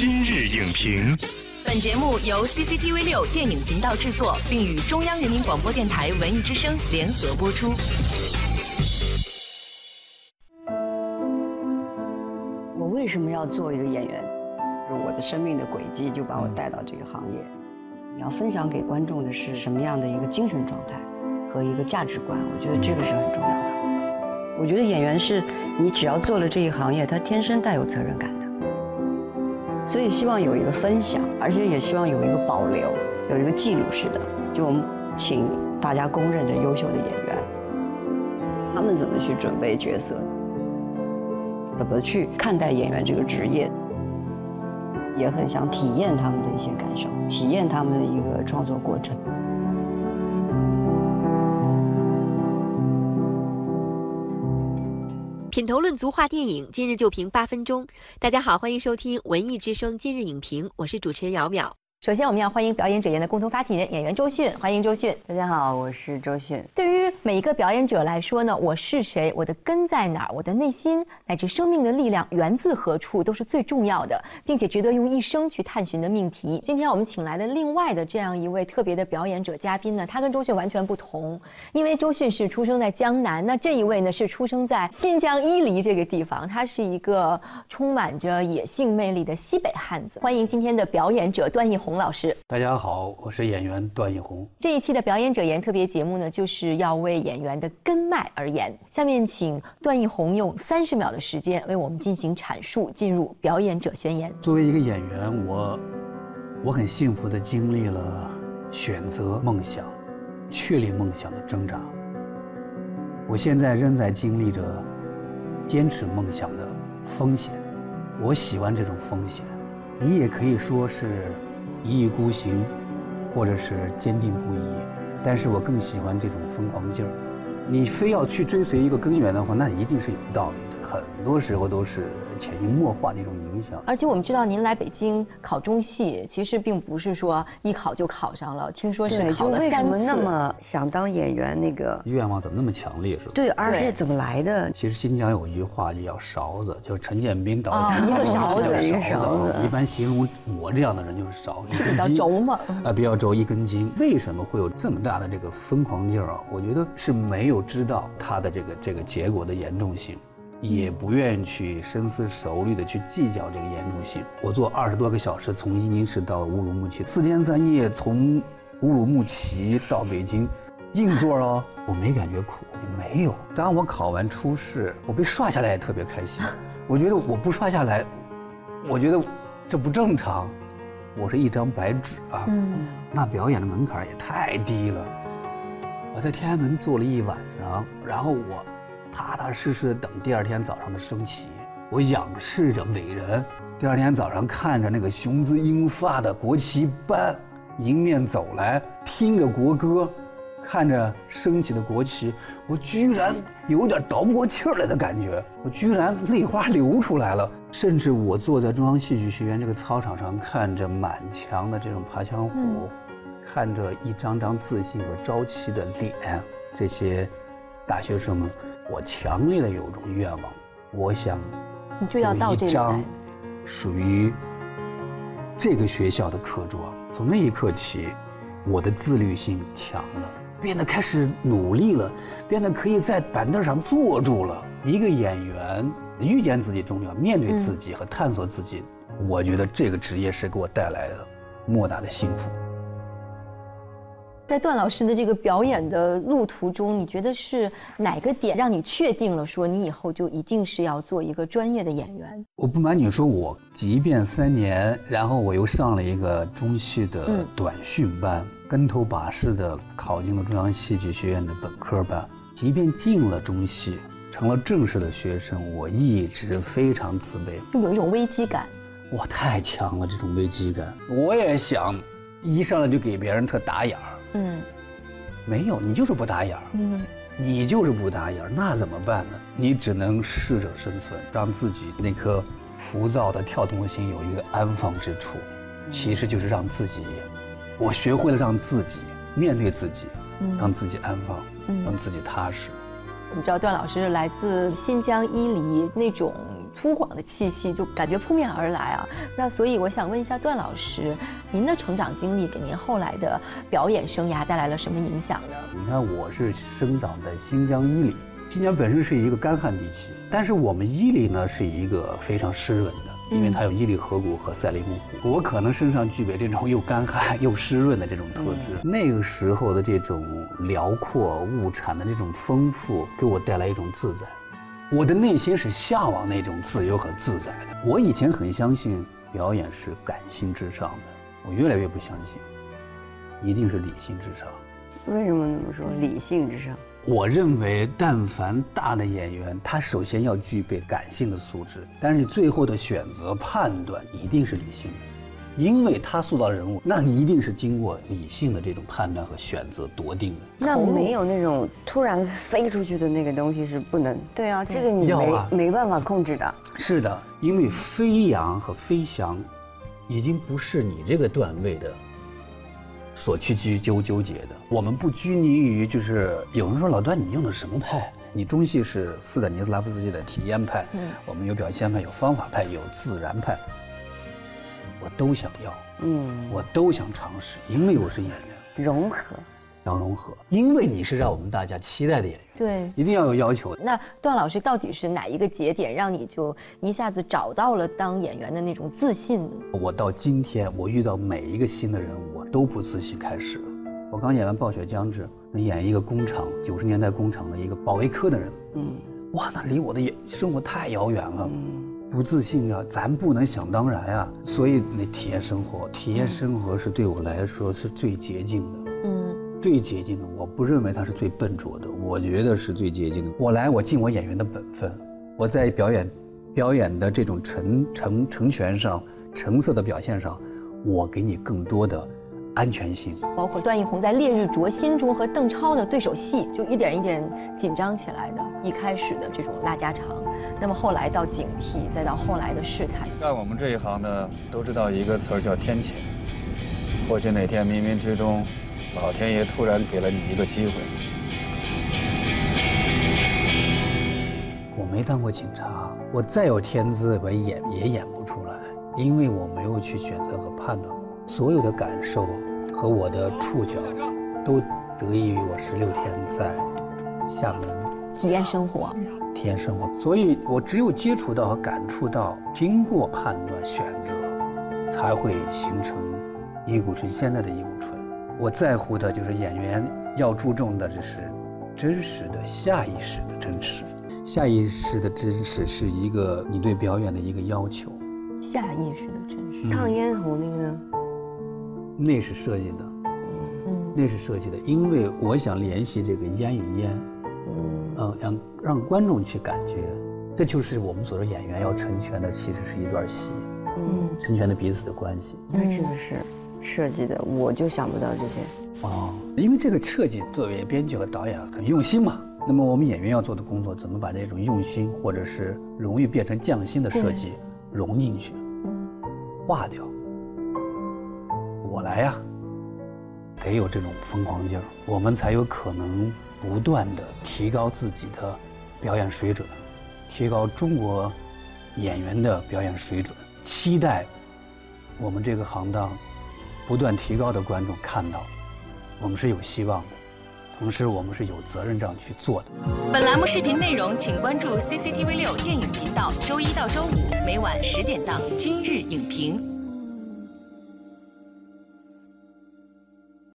今日影评，本节目由 CCTV 六电影频道制作，并与中央人民广播电台文艺之声联合播出。我为什么要做一个演员？就是我的生命的轨迹就把我带到这个行业。你要分享给观众的是什么样的一个精神状态和一个价值观？我觉得这个是很重要的。我觉得演员是你只要做了这一行业，他天生带有责任感的。所以希望有一个分享，而且也希望有一个保留，有一个记录式的，就我们请大家公认的优秀的演员，他们怎么去准备角色，怎么去看待演员这个职业，也很想体验他们的一些感受，体验他们的一个创作过程。品头论足话电影，今日就评八分钟。大家好，欢迎收听文艺之声今日影评，我是主持人姚淼。首先，我们要欢迎表演者言的共同发起人演员周迅，欢迎周迅。大家好，我是周迅。对于每一个表演者来说呢，我是谁，我的根在哪儿，我的内心乃至生命的力量源自何处，都是最重要的，并且值得用一生去探寻的命题。今天我们请来的另外的这样一位特别的表演者嘉宾呢，他跟周迅完全不同，因为周迅是出生在江南，那这一位呢是出生在新疆伊犁这个地方，他是一个充满着野性魅力的西北汉子。欢迎今天的表演者段奕宏。洪老师，大家好，我是演员段奕宏。这一期的表演者言特别节目呢，就是要为演员的根脉而言。下面请段奕宏用三十秒的时间为我们进行阐述，进入表演者宣言。作为一个演员，我我很幸福的经历了选择梦想、确立梦想的挣扎。我现在仍在经历着坚持梦想的风险。我喜欢这种风险，你也可以说是。一意孤行，或者是坚定不移，但是我更喜欢这种疯狂劲儿。你非要去追随一个根源的话，那一定是有道理。很多时候都是潜移默化的一种影响。而且我们知道，您来北京考中戏，其实并不是说一考就考上了。听说是考了三次。那么想当演员？那个愿望怎么那么强烈？是吧？对，而且怎么来的？其实新疆有一句话叫“勺子”，就是陈建斌导演。一个勺子，一个勺子。一般形容我这样的人就是勺子。比较轴嘛。啊，比较轴，一根筋。为什么会有这么大的这个疯狂劲儿啊？我觉得是没有知道他的这个这个结果的严重性。也不愿意去深思熟虑的去计较这个严重性。我坐二十多个小时从伊宁市到乌鲁木齐，四天三夜从乌鲁木齐到北京，硬座哦，我没感觉苦，没有。当我考完初试，我被刷下来也特别开心。我觉得我不刷下来，我觉得这不正常。我是一张白纸啊，那表演的门槛也太低了。我在天安门坐了一晚上，然后我。踏踏实实的等第二天早上的升旗，我仰视着伟人。第二天早上看着那个雄姿英发的国旗班迎面走来，听着国歌，看着升起的国旗，我居然有点倒不过气儿来的感觉，我居然泪花流出来了。甚至我坐在中央戏剧学院这个操场上，看着满墙的这种爬墙虎，看着一张张自信和朝气的脸，这些大学生们。我强烈的有种愿望，我想，你就要到这张属于这个学校的课桌。从那一刻起，我的自律性强了，变得开始努力了，变得可以在板凳上坐住了。一个演员遇见自己重要，面对自己和探索自己，我觉得这个职业是给我带来的莫大的幸福。在段老师的这个表演的路途中，你觉得是哪个点让你确定了说你以后就一定是要做一个专业的演员？我不瞒你说，我即便三年，然后我又上了一个中戏的短训班，跟头把式的考进了中央戏剧学院的本科班。即便进了中戏，成了正式的学生，我一直非常自卑，就有一种危机感。哇，太强了这种危机感！我也想一上来就给别人特打眼儿。嗯，没有，你就是不打眼儿。嗯，你就是不打眼儿，那怎么办呢？你只能适者生存，让自己那颗浮躁的跳动的心有一个安放之处。其实就是让自己，我学会了让自己面对自己，让自己安放，让自己踏实。我们知道段老师来自新疆伊犁那种粗犷的气息就感觉扑面而来啊。那所以我想问一下段老师，您的成长经历给您后来的表演生涯带来了什么影响呢？你看，我是生长在新疆伊犁，新疆本身是一个干旱地区，但是我们伊犁呢是一个非常湿润的，因为它有伊犁河谷和赛里木湖。我可能身上具备这种又干旱又湿润的这种特质。那个时候的这种辽阔物产的这种丰富，给我带来一种自在。我的内心是向往那种自由和自在的。我以前很相信表演是感性至上的，我越来越不相信，一定是理性至上。为什么这么说？理性至上。我认为，但凡大的演员，他首先要具备感性的素质，但是最后的选择判断一定是理性的，因为他塑造人物，那一定是经过理性的这种判断和选择夺定的。那没有那种突然飞出去的那个东西是不能。对啊，这个你没要啊没办法控制的。是的，因为飞扬和飞翔，已经不是你这个段位的所去拘纠纠结的。我们不拘泥于，就是有人说老段你用的什么派？你中戏是斯坦尼斯拉夫斯基的体验派，嗯我们有表现派，有方法派，有自然派，我都想要，嗯，我都想尝试，因为我是演员，融合。要融合，因为你是让我们大家期待的演员，对。一定要有要求。那段老师到底是哪一个节点让你就一下子找到了当演员的那种自信呢？我到今天，我遇到每一个新的人物，我都不自信开始。我刚演完《暴雪将至》，演一个工厂九十年代工厂的一个保卫科的人，嗯哇，那离我的也生活太遥远了，嗯不自信啊，咱不能想当然啊。所以那体验生活，体验生活是对我来说是最捷径的。嗯，最捷径的，我不认为它是最笨拙的，我觉得是最捷径的。我来，我尽我演员的本分，我在表演，表演的这种成成成全上、成色的表现上，我给你更多的安全性。包括段奕宏在《烈日灼心》中和邓超的对手戏，就一点一点紧张起来的。一开始的这种拉家常，那么后来到警惕，再到后来的试探。干我们这一行的都知道一个词儿叫天谴。或许哪天冥冥之中，老天爷突然给了你一个机会。我没当过警察，我再有天资，我演也演不出来，因为我没有去选择和判断过。所有的感受和我的触角，都得益于我十六天在厦门体验生活，体验生活，所以我只有接触到和感触到，经过判断选择，才会形成易谷春现在的易谷春。我在乎的就是演员要注重的，就是真实的下意识的真实。下意识的真实是一个你对表演的一个要求，下意识的真实。烫咽喉那个呢？那是设计的，嗯那是设计的，因为我想联系这个烟与烟，嗯嗯，让让观众去感觉，这就是我们所说演员要成全的，其实是一段戏，嗯，成全的彼此的关系。那这个是设计的，我就想不到这些。哦，因为这个设计作为编剧和导演很用心嘛。那么我们演员要做的工作，怎么把这种用心或者是容易变成匠心的设计融进去，嗯化掉？我来呀，得有这种疯狂劲儿，我们才有可能不断的提高自己的表演水准，提高中国演员的表演水准，期待我们这个行当不断提高的观众看到，我们是有希望的，同时我们是有责任这样去做的。本栏目视频内容，请关注 CCTV 六电影频道，周一到周五每晚十点档《今日影评》。